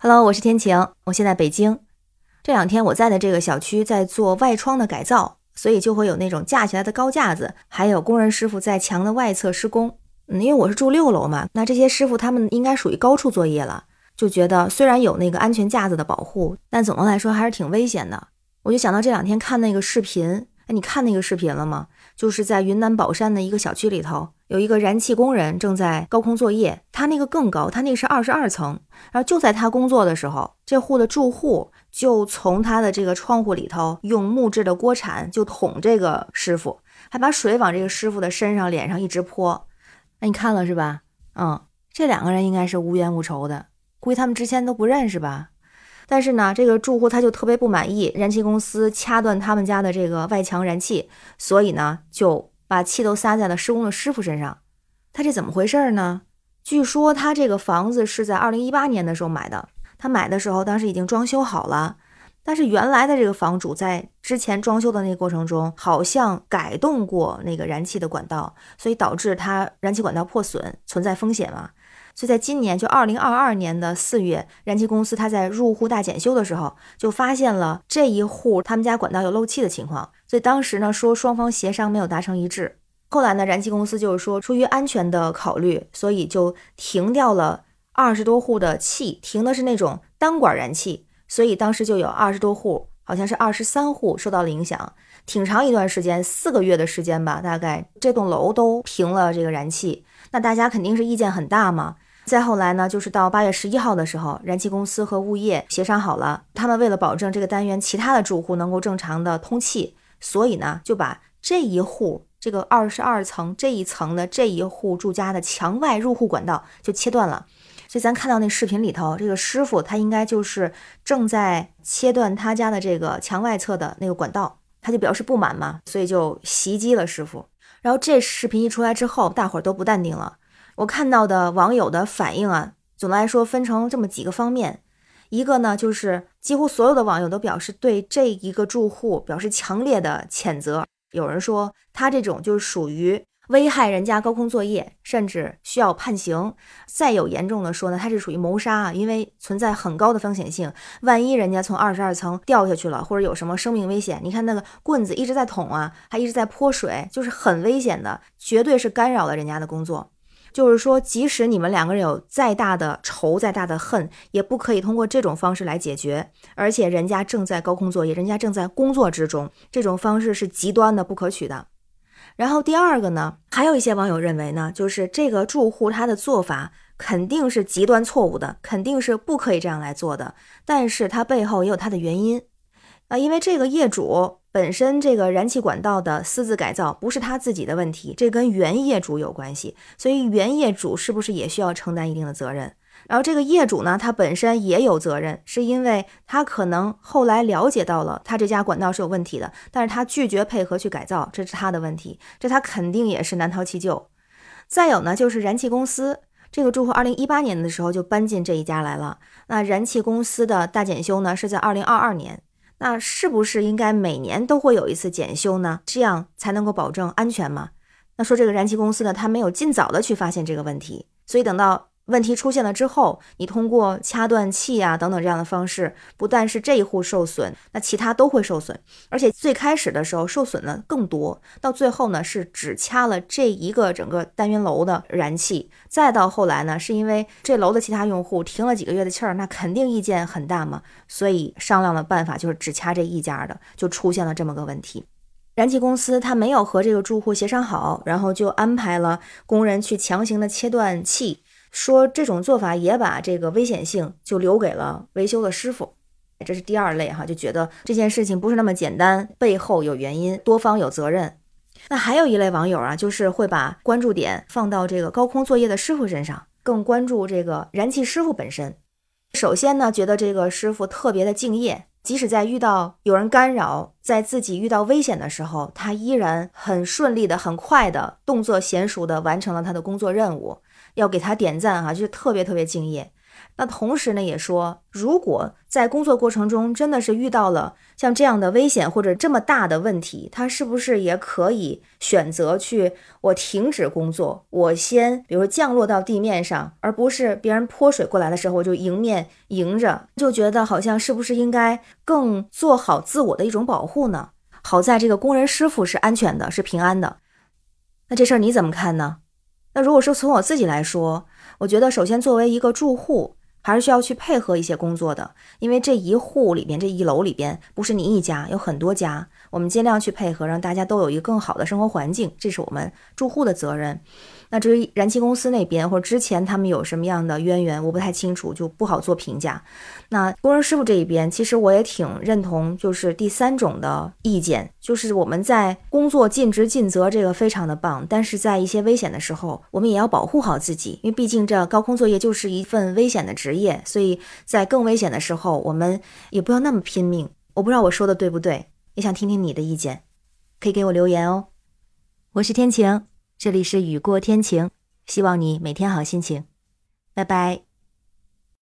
Hello，我是天晴，我现在北京。这两天我在的这个小区在做外窗的改造，所以就会有那种架起来的高架子，还有工人师傅在墙的外侧施工。因为我是住六楼嘛，那这些师傅他们应该属于高处作业了，就觉得虽然有那个安全架子的保护，但总的来说还是挺危险的。我就想到这两天看那个视频，哎，你看那个视频了吗？就是在云南保山的一个小区里头。有一个燃气工人正在高空作业，他那个更高，他那个是二十二层。然后就在他工作的时候，这户的住户就从他的这个窗户里头用木质的锅铲就捅这个师傅，还把水往这个师傅的身上、脸上一直泼。那你看了是吧？嗯，这两个人应该是无冤无仇的，估计他们之前都不认识吧。但是呢，这个住户他就特别不满意，燃气公司掐断他们家的这个外墙燃气，所以呢就。把气都撒在了施工的师傅身上，他这怎么回事呢？据说他这个房子是在二零一八年的时候买的，他买的时候当时已经装修好了，但是原来的这个房主在之前装修的那个过程中，好像改动过那个燃气的管道，所以导致他燃气管道破损，存在风险嘛。所以在今年就二零二二年的四月，燃气公司他在入户大检修的时候，就发现了这一户他们家管道有漏气的情况。所以当时呢，说双方协商没有达成一致。后来呢，燃气公司就是说，出于安全的考虑，所以就停掉了二十多户的气，停的是那种单管燃气。所以当时就有二十多户，好像是二十三户受到了影响，挺长一段时间，四个月的时间吧，大概这栋楼都停了这个燃气。那大家肯定是意见很大嘛。再后来呢，就是到八月十一号的时候，燃气公司和物业协商好了，他们为了保证这个单元其他的住户能够正常的通气。所以呢，就把这一户这个二十二层这一层的这一户住家的墙外入户管道就切断了。所以咱看到那视频里头，这个师傅他应该就是正在切断他家的这个墙外侧的那个管道，他就表示不满嘛，所以就袭击了师傅。然后这视频一出来之后，大伙儿都不淡定了。我看到的网友的反应啊，总的来说分成这么几个方面。一个呢，就是几乎所有的网友都表示对这一个住户表示强烈的谴责。有人说他这种就是属于危害人家高空作业，甚至需要判刑。再有严重的说呢，他是属于谋杀啊，因为存在很高的风险性。万一人家从二十二层掉下去了，或者有什么生命危险，你看那个棍子一直在捅啊，还一直在泼水，就是很危险的，绝对是干扰了人家的工作。就是说，即使你们两个人有再大的仇、再大的恨，也不可以通过这种方式来解决。而且人家正在高空作业，人家正在工作之中，这种方式是极端的、不可取的。然后第二个呢，还有一些网友认为呢，就是这个住户他的做法肯定是极端错误的，肯定是不可以这样来做的。但是他背后也有他的原因啊，因为这个业主。本身这个燃气管道的私自改造不是他自己的问题，这跟原业主有关系，所以原业主是不是也需要承担一定的责任？然后这个业主呢，他本身也有责任，是因为他可能后来了解到了他这家管道是有问题的，但是他拒绝配合去改造，这是他的问题，这他肯定也是难逃其咎。再有呢，就是燃气公司这个住户，二零一八年的时候就搬进这一家来了，那燃气公司的大检修呢是在二零二二年。那是不是应该每年都会有一次检修呢？这样才能够保证安全吗？那说这个燃气公司呢，他没有尽早的去发现这个问题，所以等到。问题出现了之后，你通过掐断气啊等等这样的方式，不但是这一户受损，那其他都会受损。而且最开始的时候受损的更多，到最后呢是只掐了这一个整个单元楼的燃气，再到后来呢是因为这楼的其他用户停了几个月的气儿，那肯定意见很大嘛，所以商量的办法就是只掐这一家的，就出现了这么个问题。燃气公司他没有和这个住户协商好，然后就安排了工人去强行的切断气。说这种做法也把这个危险性就留给了维修的师傅，这是第二类哈，就觉得这件事情不是那么简单，背后有原因，多方有责任。那还有一类网友啊，就是会把关注点放到这个高空作业的师傅身上，更关注这个燃气师傅本身。首先呢，觉得这个师傅特别的敬业，即使在遇到有人干扰，在自己遇到危险的时候，他依然很顺利的、很快的动作娴熟的完成了他的工作任务。要给他点赞哈，就是特别特别敬业。那同时呢，也说，如果在工作过程中真的是遇到了像这样的危险或者这么大的问题，他是不是也可以选择去我停止工作，我先比如降落到地面上，而不是别人泼水过来的时候我就迎面迎着，就觉得好像是不是应该更做好自我的一种保护呢？好在这个工人师傅是安全的，是平安的。那这事儿你怎么看呢？那如果说从我自己来说，我觉得首先作为一个住户。还是需要去配合一些工作的，因为这一户里边，这一楼里边不是你一家，有很多家，我们尽量去配合，让大家都有一个更好的生活环境，这是我们住户的责任。那至于燃气公司那边或者之前他们有什么样的渊源，我不太清楚，就不好做评价。那工人师傅这一边，其实我也挺认同，就是第三种的意见，就是我们在工作尽职尽责，这个非常的棒，但是在一些危险的时候，我们也要保护好自己，因为毕竟这高空作业就是一份危险的职所以在更危险的时候，我们也不要那么拼命。我不知道我说的对不对，也想听听你的意见，可以给我留言哦。我是天晴。这里是雨过天晴，希望你每天好心情，拜拜。